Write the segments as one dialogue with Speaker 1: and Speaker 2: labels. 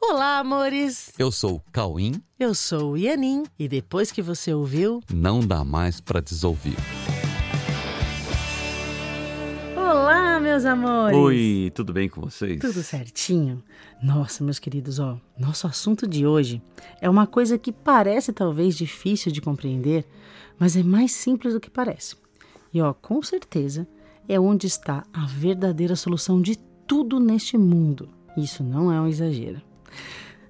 Speaker 1: Olá, amores!
Speaker 2: Eu sou o Cauim.
Speaker 1: Eu sou o Ianin. E depois que você ouviu,
Speaker 2: não dá mais para desouvir.
Speaker 1: Olá, meus amores!
Speaker 2: Oi, tudo bem com vocês?
Speaker 1: Tudo certinho? Nossa, meus queridos, ó, nosso assunto de hoje é uma coisa que parece talvez difícil de compreender, mas é mais simples do que parece. E ó, com certeza é onde está a verdadeira solução de tudo neste mundo. Isso não é um exagero.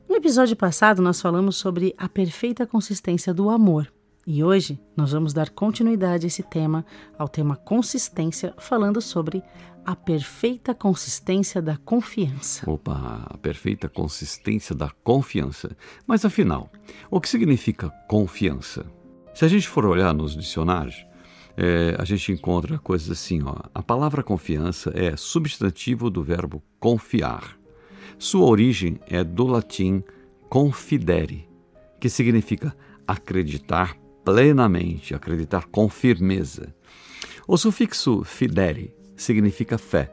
Speaker 1: No episódio passado, nós falamos sobre a perfeita consistência do amor. E hoje nós vamos dar continuidade a esse tema, ao tema consistência, falando sobre a perfeita consistência da confiança.
Speaker 2: Opa, a perfeita consistência da confiança. Mas afinal, o que significa confiança? Se a gente for olhar nos dicionários, é, a gente encontra coisas assim, ó. A palavra confiança é substantivo do verbo confiar. Sua origem é do latim confidere, que significa acreditar plenamente, acreditar com firmeza. O sufixo fidere significa fé.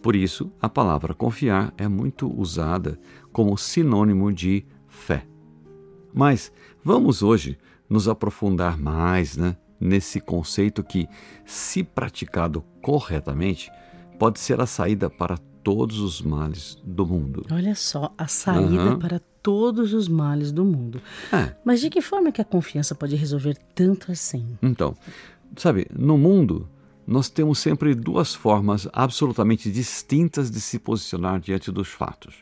Speaker 2: Por isso, a palavra confiar é muito usada como sinônimo de fé. Mas vamos hoje nos aprofundar mais né, nesse conceito que, se praticado corretamente, pode ser a saída para todos os males do mundo.
Speaker 1: Olha só, a saída uhum. para todos os males do mundo. É. Mas de que forma que a confiança pode resolver tanto assim?
Speaker 2: Então, sabe, no mundo nós temos sempre duas formas absolutamente distintas de se posicionar diante dos fatos.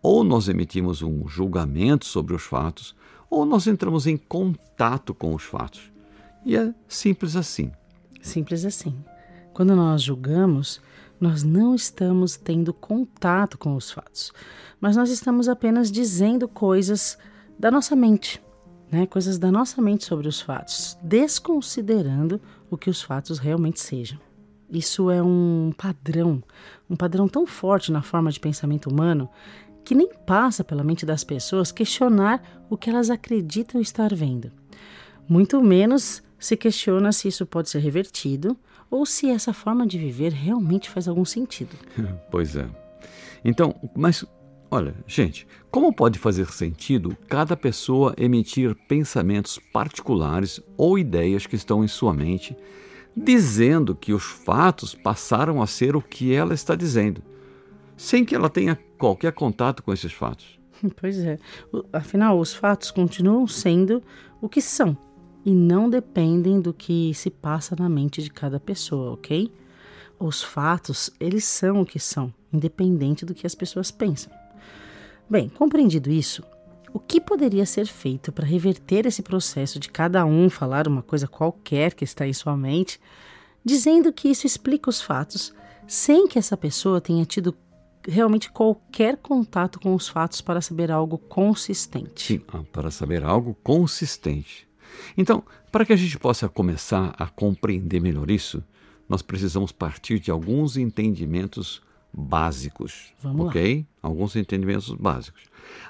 Speaker 2: Ou nós emitimos um julgamento sobre os fatos, ou nós entramos em contato com os fatos. E é simples assim.
Speaker 1: Simples assim. Quando nós julgamos, nós não estamos tendo contato com os fatos, mas nós estamos apenas dizendo coisas da nossa mente, né? coisas da nossa mente sobre os fatos, desconsiderando o que os fatos realmente sejam. Isso é um padrão, um padrão tão forte na forma de pensamento humano que nem passa pela mente das pessoas questionar o que elas acreditam estar vendo. Muito menos se questiona se isso pode ser revertido ou se essa forma de viver realmente faz algum sentido.
Speaker 2: Pois é. Então, mas olha, gente, como pode fazer sentido cada pessoa emitir pensamentos particulares ou ideias que estão em sua mente, dizendo que os fatos passaram a ser o que ela está dizendo, sem que ela tenha qualquer contato com esses fatos?
Speaker 1: Pois é. Afinal, os fatos continuam sendo o que são e não dependem do que se passa na mente de cada pessoa, ok? Os fatos, eles são o que são, independente do que as pessoas pensam. Bem, compreendido isso, o que poderia ser feito para reverter esse processo de cada um falar uma coisa qualquer que está em sua mente, dizendo que isso explica os fatos, sem que essa pessoa tenha tido realmente qualquer contato com os fatos para saber algo consistente?
Speaker 2: Sim, ah, para saber algo consistente. Então, para que a gente possa começar a compreender melhor isso, nós precisamos partir de alguns entendimentos básicos.
Speaker 1: Vamos
Speaker 2: ok?
Speaker 1: Lá.
Speaker 2: Alguns entendimentos básicos.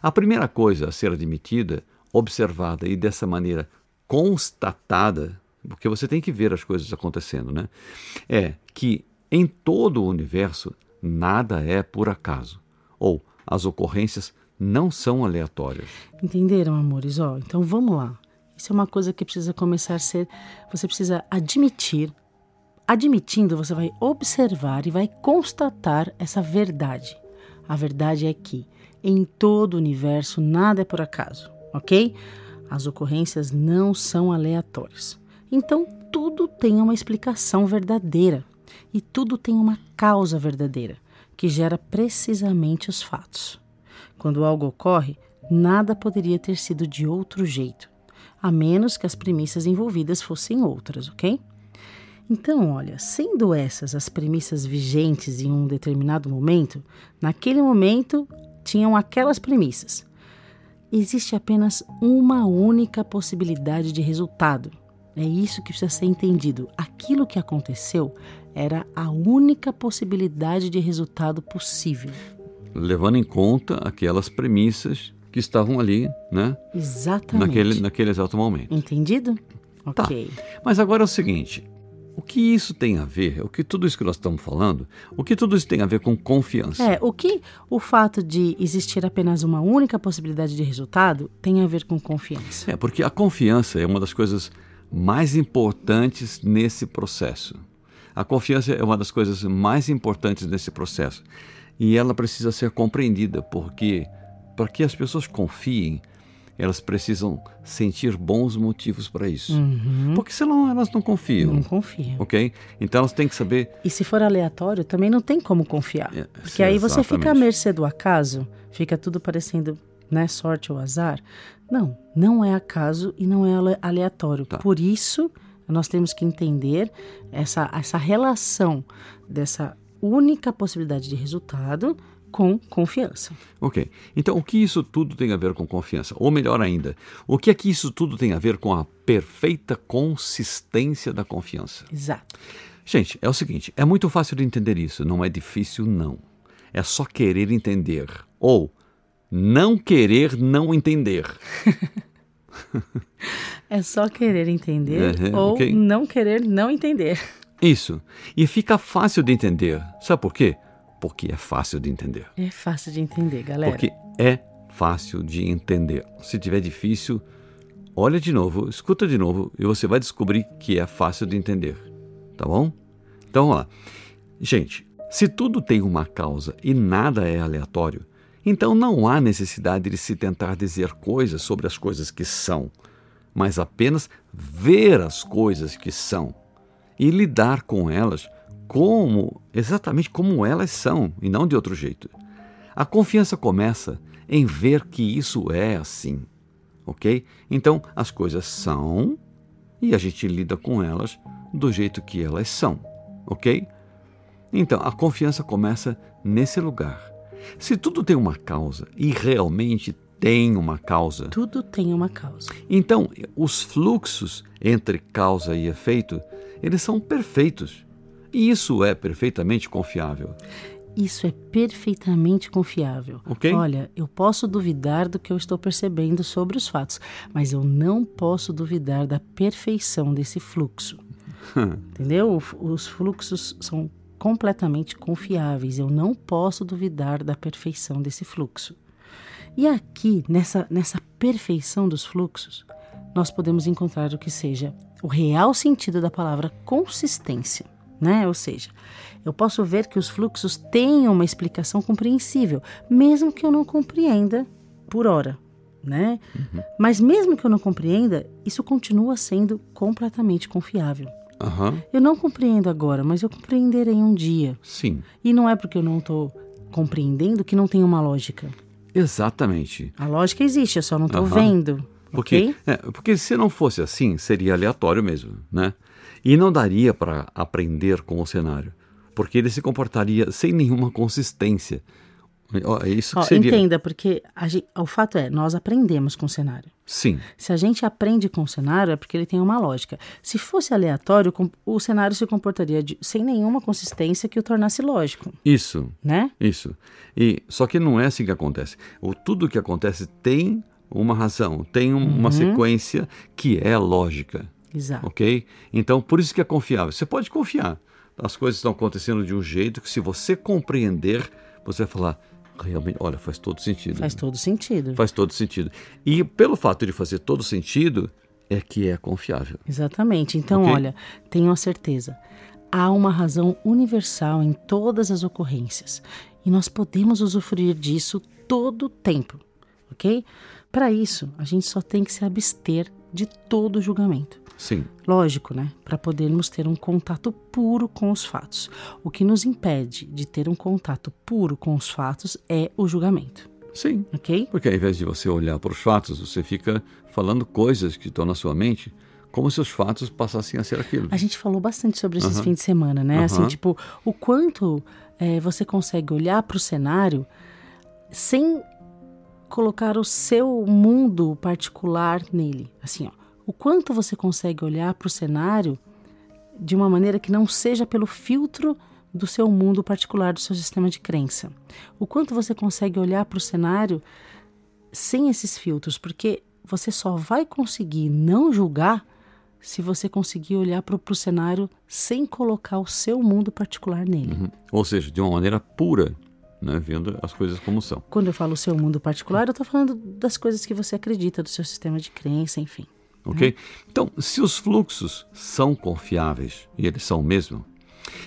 Speaker 2: A primeira coisa a ser admitida, observada e dessa maneira constatada, porque você tem que ver as coisas acontecendo, né? É que em todo o universo nada é por acaso, ou as ocorrências não são aleatórias.
Speaker 1: Entenderam, amores? Ó, então vamos lá. Isso é uma coisa que precisa começar a ser. Você precisa admitir. Admitindo, você vai observar e vai constatar essa verdade. A verdade é que em todo o universo nada é por acaso, ok? As ocorrências não são aleatórias. Então tudo tem uma explicação verdadeira e tudo tem uma causa verdadeira que gera precisamente os fatos. Quando algo ocorre, nada poderia ter sido de outro jeito a menos que as premissas envolvidas fossem outras, ok? Então, olha, sendo essas as premissas vigentes em um determinado momento, naquele momento tinham aquelas premissas. Existe apenas uma única possibilidade de resultado. É isso que precisa ser entendido. Aquilo que aconteceu era a única possibilidade de resultado possível.
Speaker 2: Levando em conta aquelas premissas que estavam ali, né?
Speaker 1: Exatamente.
Speaker 2: Naquele, naquele exato momento.
Speaker 1: Entendido?
Speaker 2: Tá. Ok. Mas agora é o seguinte: o que isso tem a ver, o que tudo isso que nós estamos falando, o que tudo isso tem a ver com confiança?
Speaker 1: É, o que o fato de existir apenas uma única possibilidade de resultado tem a ver com confiança?
Speaker 2: É, porque a confiança é uma das coisas mais importantes nesse processo. A confiança é uma das coisas mais importantes nesse processo. E ela precisa ser compreendida, porque para que as pessoas confiem, elas precisam sentir bons motivos para isso.
Speaker 1: Uhum.
Speaker 2: Porque senão elas não confiam.
Speaker 1: Não confiam.
Speaker 2: Ok? Então elas têm que saber.
Speaker 1: E se for aleatório, também não tem como confiar.
Speaker 2: É,
Speaker 1: porque
Speaker 2: sim,
Speaker 1: aí você fica à
Speaker 2: exatamente.
Speaker 1: mercê do acaso, fica tudo parecendo né, sorte ou azar. Não, não é acaso e não é ale- aleatório.
Speaker 2: Tá.
Speaker 1: Por isso, nós temos que entender essa, essa relação dessa única possibilidade de resultado com confiança.
Speaker 2: Ok. Então o que isso tudo tem a ver com confiança? Ou melhor ainda, o que é que isso tudo tem a ver com a perfeita consistência da confiança?
Speaker 1: Exato.
Speaker 2: Gente, é o seguinte: é muito fácil de entender isso, não é difícil, não. É só querer entender. Ou não querer não entender.
Speaker 1: É só querer entender
Speaker 2: Uhum,
Speaker 1: ou
Speaker 2: ok.
Speaker 1: não querer não entender.
Speaker 2: Isso. E fica fácil de entender. Sabe por quê? Porque é fácil de entender.
Speaker 1: É fácil de entender, galera.
Speaker 2: Porque é fácil de entender. Se tiver difícil, olha de novo, escuta de novo e você vai descobrir que é fácil de entender. Tá bom? Então, vamos lá. Gente, se tudo tem uma causa e nada é aleatório, então não há necessidade de se tentar dizer coisas sobre as coisas que são, mas apenas ver as coisas que são e lidar com elas como exatamente como elas são e não de outro jeito. A confiança começa em ver que isso é assim, ok? Então as coisas são e a gente lida com elas do jeito que elas são, ok? Então a confiança começa nesse lugar. Se tudo tem uma causa e realmente tem uma causa,
Speaker 1: Tudo tem uma causa.
Speaker 2: então os fluxos entre causa e efeito eles são perfeitos e isso é perfeitamente confiável.
Speaker 1: Isso é perfeitamente confiável.
Speaker 2: Ok.
Speaker 1: Olha, eu posso duvidar do que eu estou percebendo sobre os fatos, mas eu não posso duvidar da perfeição desse fluxo. Entendeu? Os fluxos são completamente confiáveis. Eu não posso duvidar da perfeição desse fluxo. E aqui, nessa, nessa perfeição dos fluxos, nós podemos encontrar o que seja o real sentido da palavra consistência, né? Ou seja, eu posso ver que os fluxos têm uma explicação compreensível, mesmo que eu não compreenda por hora, né? Mas mesmo que eu não compreenda, isso continua sendo completamente confiável.
Speaker 2: Aham,
Speaker 1: Eu não compreendo agora, mas eu compreenderei um dia.
Speaker 2: sim,
Speaker 1: E não é porque eu não estou compreendendo que não tem uma lógica.
Speaker 2: exatamente.
Speaker 1: A lógica existe, eu só não estou
Speaker 2: Aham.
Speaker 1: vendo.
Speaker 2: Porque,
Speaker 1: ok?
Speaker 2: é, porque se não fosse assim, seria aleatório mesmo, né? E não daria para aprender com o cenário, porque ele se comportaria sem nenhuma consistência. É isso que
Speaker 1: Ó,
Speaker 2: seria.
Speaker 1: entenda, porque a gen- o fato é, nós aprendemos com o cenário.
Speaker 2: Sim,
Speaker 1: Se a gente aprende com o cenário, é porque ele tem uma lógica. Se fosse aleatório, o cenário se comportaria de- sem nenhuma consistência que o tornasse lógico,
Speaker 2: isso,
Speaker 1: né?
Speaker 2: isso. E só que não é assim que acontece. O tudo que acontece tem uma razão, tem um- uma sequência que é lógica.
Speaker 1: Exato.
Speaker 2: ok? Então, por isso que é confiável. Você pode confiar. As coisas estão acontecendo de um jeito que, se você compreender, você vai falar, realmente, olha, faz todo sentido.
Speaker 1: Faz todo sentido.
Speaker 2: Faz todo sentido. E pelo fato de fazer todo sentido, é que é confiável.
Speaker 1: Exatamente. Então,
Speaker 2: Ok.
Speaker 1: olha, tenham a certeza. Há uma razão universal em todas as ocorrências. E nós podemos usufruir disso todo o tempo, ok? Para isso, a gente só tem que se abster de todo julgamento.
Speaker 2: Sim,
Speaker 1: Lógico, né? Para podermos ter um contato puro com os fatos. O que nos impede de ter um contato puro com os fatos é o julgamento,
Speaker 2: sim.
Speaker 1: ok?
Speaker 2: Porque ao invés de você olhar para os fatos, você fica falando coisas que estão na sua mente como se os fatos passassem a ser aquilo.
Speaker 1: A gente falou bastante sobre esses
Speaker 2: Aham.
Speaker 1: fins de semana, né? Assim,
Speaker 2: Aham.
Speaker 1: tipo, o quanto é, você consegue olhar para o cenário sem colocar o seu mundo particular nele. Assim, ó, o quanto você consegue olhar para o cenário de uma maneira que não seja pelo filtro do seu mundo particular, do seu sistema de crença. O quanto você consegue olhar para o cenário sem esses filtros, porque você só vai conseguir não julgar se você conseguir olhar para o cenário sem colocar o seu mundo particular nele. Uhum.
Speaker 2: Ou seja, de uma maneira pura, né, vendo as coisas como são.
Speaker 1: Quando eu falo seu mundo particular, eu estou falando das coisas que você acredita, do seu sistema de crença, enfim.
Speaker 2: Ok? Então, se os fluxos são confiáveis, e eles são mesmo,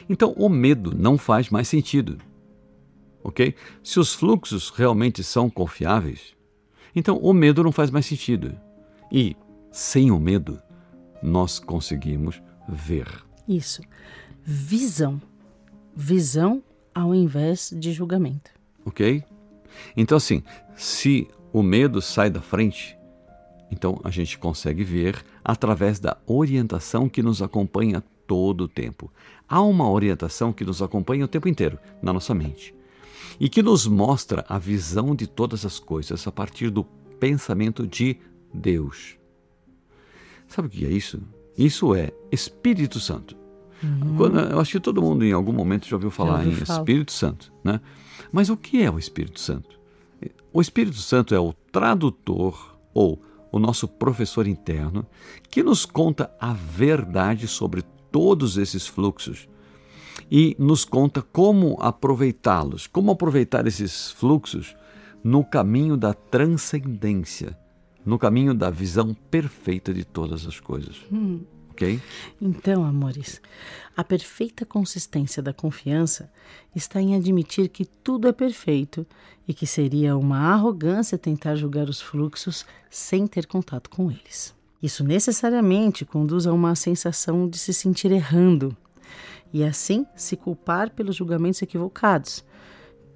Speaker 2: então o medo não faz mais sentido. Ok? Se os fluxos realmente são confiáveis, então o medo não faz mais sentido. E, sem o medo, nós conseguimos ver.
Speaker 1: Isso. Visão. Visão ao invés de julgamento.
Speaker 2: Ok? Então, assim, se o medo sai da frente, então a gente consegue ver através da orientação que nos acompanha todo o tempo. Há uma orientação que nos acompanha o tempo inteiro na nossa mente e que nos mostra a visão de todas as coisas a partir do pensamento de Deus. Sabe o que é isso? Isso é Espírito Santo. Uhum. Eu acho que todo mundo em algum momento já ouviu falar em falar. Espírito Santo, né? Mas o que é o Espírito Santo? O Espírito Santo é o tradutor ou o nosso professor interno que nos conta a verdade sobre todos esses fluxos e nos conta como aproveitá-los, como aproveitar esses fluxos no caminho da transcendência, no caminho da visão perfeita de todas as coisas. Hum. Ok?
Speaker 1: Então, amores, a perfeita consistência da confiança está em admitir que tudo é perfeito e que seria uma arrogância tentar julgar os fluxos sem ter contato com eles. Isso necessariamente conduz a uma sensação de se sentir errando e assim se culpar pelos julgamentos equivocados,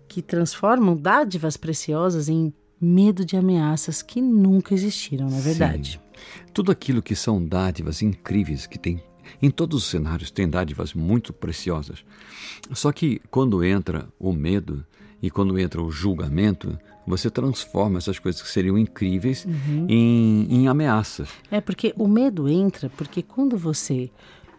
Speaker 1: que transformam dádivas preciosas em medo de ameaças que nunca existiram, na é verdade.
Speaker 2: Sim. Tudo aquilo que são dádivas incríveis que tem em todos os cenários tem dádivas muito preciosas. Só que quando entra o medo e quando entra o julgamento, você transforma essas coisas que seriam incríveis uhum. em, em ameaças.
Speaker 1: É porque o medo entra porque quando você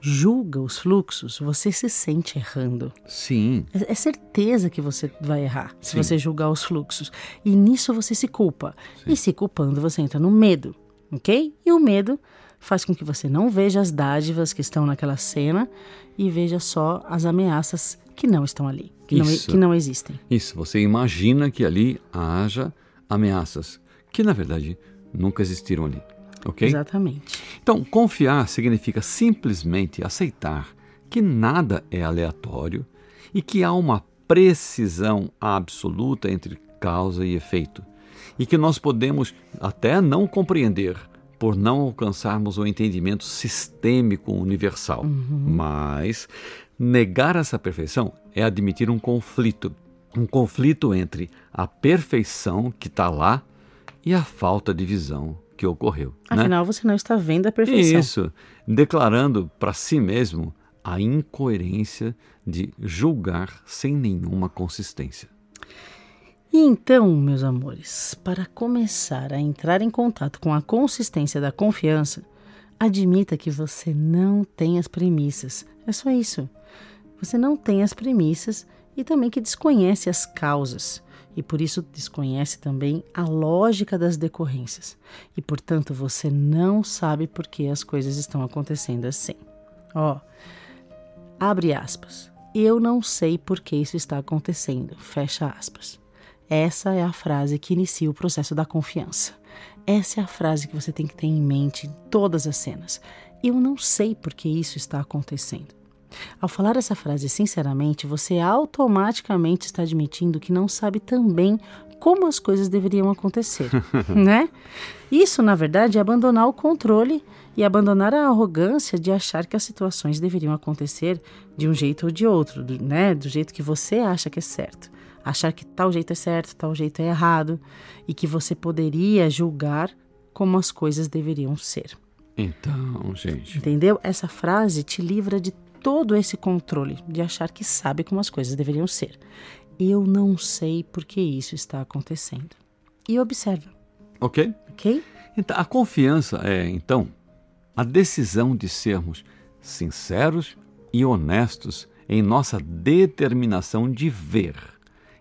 Speaker 1: julga os fluxos, você se sente errando.
Speaker 2: Sim.
Speaker 1: É, é certeza que você vai errar Sim. se você julgar os fluxos. E nisso você se culpa. Sim. E se culpando, você entra no medo, ok? E o medo faz com que você não veja as dádivas que estão naquela cena e veja só as ameaças que não estão ali, que, não, que não existem.
Speaker 2: Isso, você imagina que ali haja ameaças que na verdade nunca existiram ali ok?
Speaker 1: Exatamente.
Speaker 2: Então, confiar significa simplesmente aceitar que nada é aleatório e que há uma precisão absoluta entre causa e efeito, e que nós podemos até não compreender por não alcançarmos o entendimento sistêmico universal. Uhum. Mas negar essa perfeição é admitir um conflito um conflito entre a perfeição que está lá e a falta de visão que ocorreu.
Speaker 1: Né? Afinal,
Speaker 2: né?
Speaker 1: você não está vendo a perfeição.
Speaker 2: Isso, declarando para si mesmo a incoerência de julgar sem nenhuma consistência.
Speaker 1: E então, meus amores, para começar a entrar em contato com a consistência da confiança, admita que você não tem as premissas. É só isso. Você não tem as premissas e também que desconhece as causas e por isso desconhece também a lógica das decorrências. E portanto você não sabe por que as coisas estão acontecendo assim. Ó, abre aspas. Eu não sei por que isso está acontecendo. Fecha aspas. Essa é a frase que inicia o processo da confiança. Essa é a frase que você tem que ter em mente em todas as cenas. Eu não sei por que isso está acontecendo. Ao falar essa frase sinceramente, você automaticamente está admitindo que não sabe também como as coisas deveriam acontecer, né? Isso, na verdade, é abandonar o controle e abandonar a arrogância de achar que as situações deveriam acontecer de um jeito ou de outro, né? Do jeito que você acha que é certo. Achar que tal jeito é certo, tal jeito é errado e que você poderia julgar como as coisas deveriam ser.
Speaker 2: Então, gente.
Speaker 1: Entendeu? Essa frase te livra de todo esse controle de achar que sabe como as coisas deveriam ser. Eu não sei por que isso está acontecendo. E observa.
Speaker 2: Ok.
Speaker 1: Ok?
Speaker 2: Então, a confiança é, então, a decisão de sermos sinceros e honestos em nossa determinação de ver.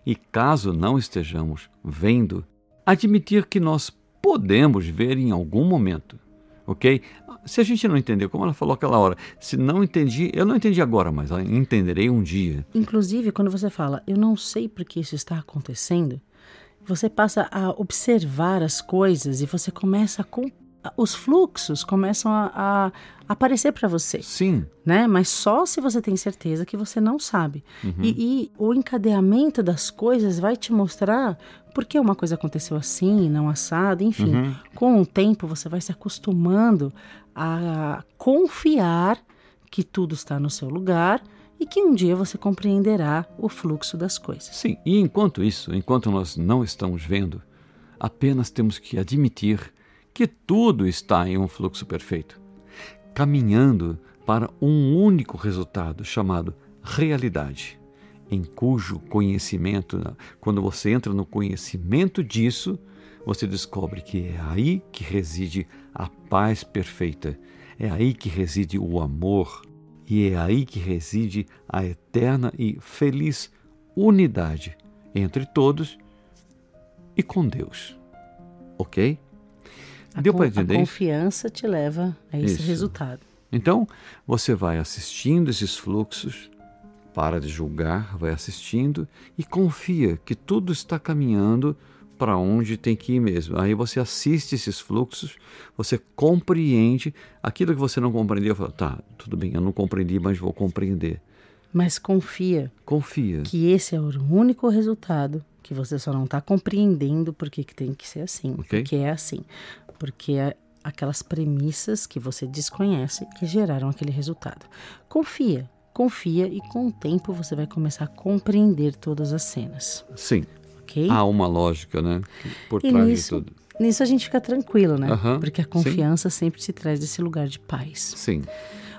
Speaker 2: E caso não estejamos vendo, admitir que nós podemos ver em algum momento, ok? Se a gente não entendeu, como ela falou aquela hora, se não entendi, eu não entendi agora, mas entenderei um dia.
Speaker 1: Inclusive, quando você fala, eu não sei por que isso está acontecendo, você passa a observar as coisas e você começa a os fluxos começam a, a aparecer para você.
Speaker 2: Sim.
Speaker 1: Né? Mas só se você tem certeza que você não sabe. Uhum. E, e, o encadeamento das coisas vai te mostrar por que uma coisa aconteceu assim, não assado, enfim. Uhum. Com o tempo você vai se acostumando a confiar que tudo está no seu lugar e que um dia você compreenderá o fluxo das coisas.
Speaker 2: Sim, e enquanto isso, enquanto nós não estamos vendo, apenas temos que admitir que tudo está em um fluxo perfeito, caminhando para um único resultado chamado realidade, em cujo conhecimento, quando você entra no conhecimento disso, você descobre que é aí que reside a paz perfeita, é aí que reside o amor e é aí que reside a eterna e feliz unidade entre todos e com Deus. Ok?
Speaker 1: Deu para entender? A confiança te leva a esse Isso. resultado.
Speaker 2: Então, você vai assistindo esses fluxos, para de julgar, vai assistindo e confia que tudo está caminhando para onde tem que ir mesmo. Aí você assiste esses fluxos, você compreende aquilo que você não compreendeu. Fala, tá, tudo bem, eu não compreendi, mas vou compreender.
Speaker 1: Mas confia.
Speaker 2: Confia.
Speaker 1: Que esse é o único resultado que você só não está compreendendo porque que tem que ser assim, okay. porque é assim porque é aquelas premissas que você desconhece que geraram aquele resultado. Confia, confia e com o tempo você vai começar a compreender todas as cenas.
Speaker 2: Sim. Ok? Há uma lógica, né? Por
Speaker 1: e
Speaker 2: trás
Speaker 1: nisso, de tudo. Nisso a gente fica tranquilo, né? Porque a confiança Sim. sempre te traz desse lugar de paz.
Speaker 2: Sim.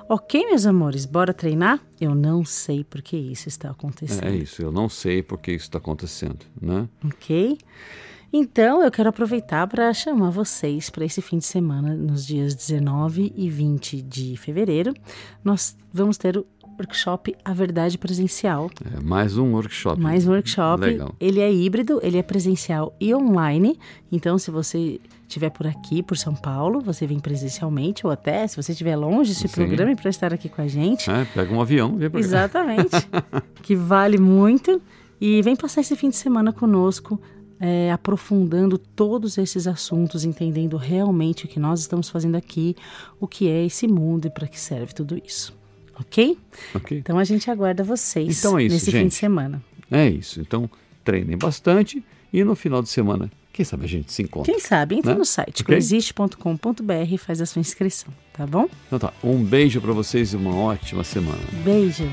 Speaker 1: Ok, meus amores, bora treinar? Eu não sei por que isso está acontecendo.
Speaker 2: É isso, eu não sei por que isso está acontecendo, né?
Speaker 1: Ok. Então, eu quero aproveitar para chamar vocês para esse fim de semana, nos dias 19 e 20 de fevereiro. Nós vamos ter o workshop A Verdade Presencial.
Speaker 2: É, mais um workshop.
Speaker 1: Mais um workshop. Legal. Ele é híbrido, ele é presencial e online. Então, se você estiver por aqui, por São Paulo, você vem presencialmente, ou até, se você estiver longe, se programe para estar aqui com a gente.
Speaker 2: É, pega um avião. Vem
Speaker 1: pra Exatamente. que vale muito. E vem passar esse fim de semana conosco é, aprofundando todos esses assuntos, entendendo realmente o que nós estamos fazendo aqui, o que é esse mundo e para que serve tudo isso. Ok?
Speaker 2: Ok.
Speaker 1: Então a gente aguarda vocês
Speaker 2: então é isso,
Speaker 1: nesse
Speaker 2: gente.
Speaker 1: fim de semana.
Speaker 2: É isso. Então treinem bastante e no final de semana, quem sabe a gente se encontra.
Speaker 1: Quem sabe, entra né? no site okay? coexiste.com.br e faz a sua inscrição, tá bom?
Speaker 2: Então tá. Um beijo para vocês e uma ótima semana.
Speaker 1: Beijo.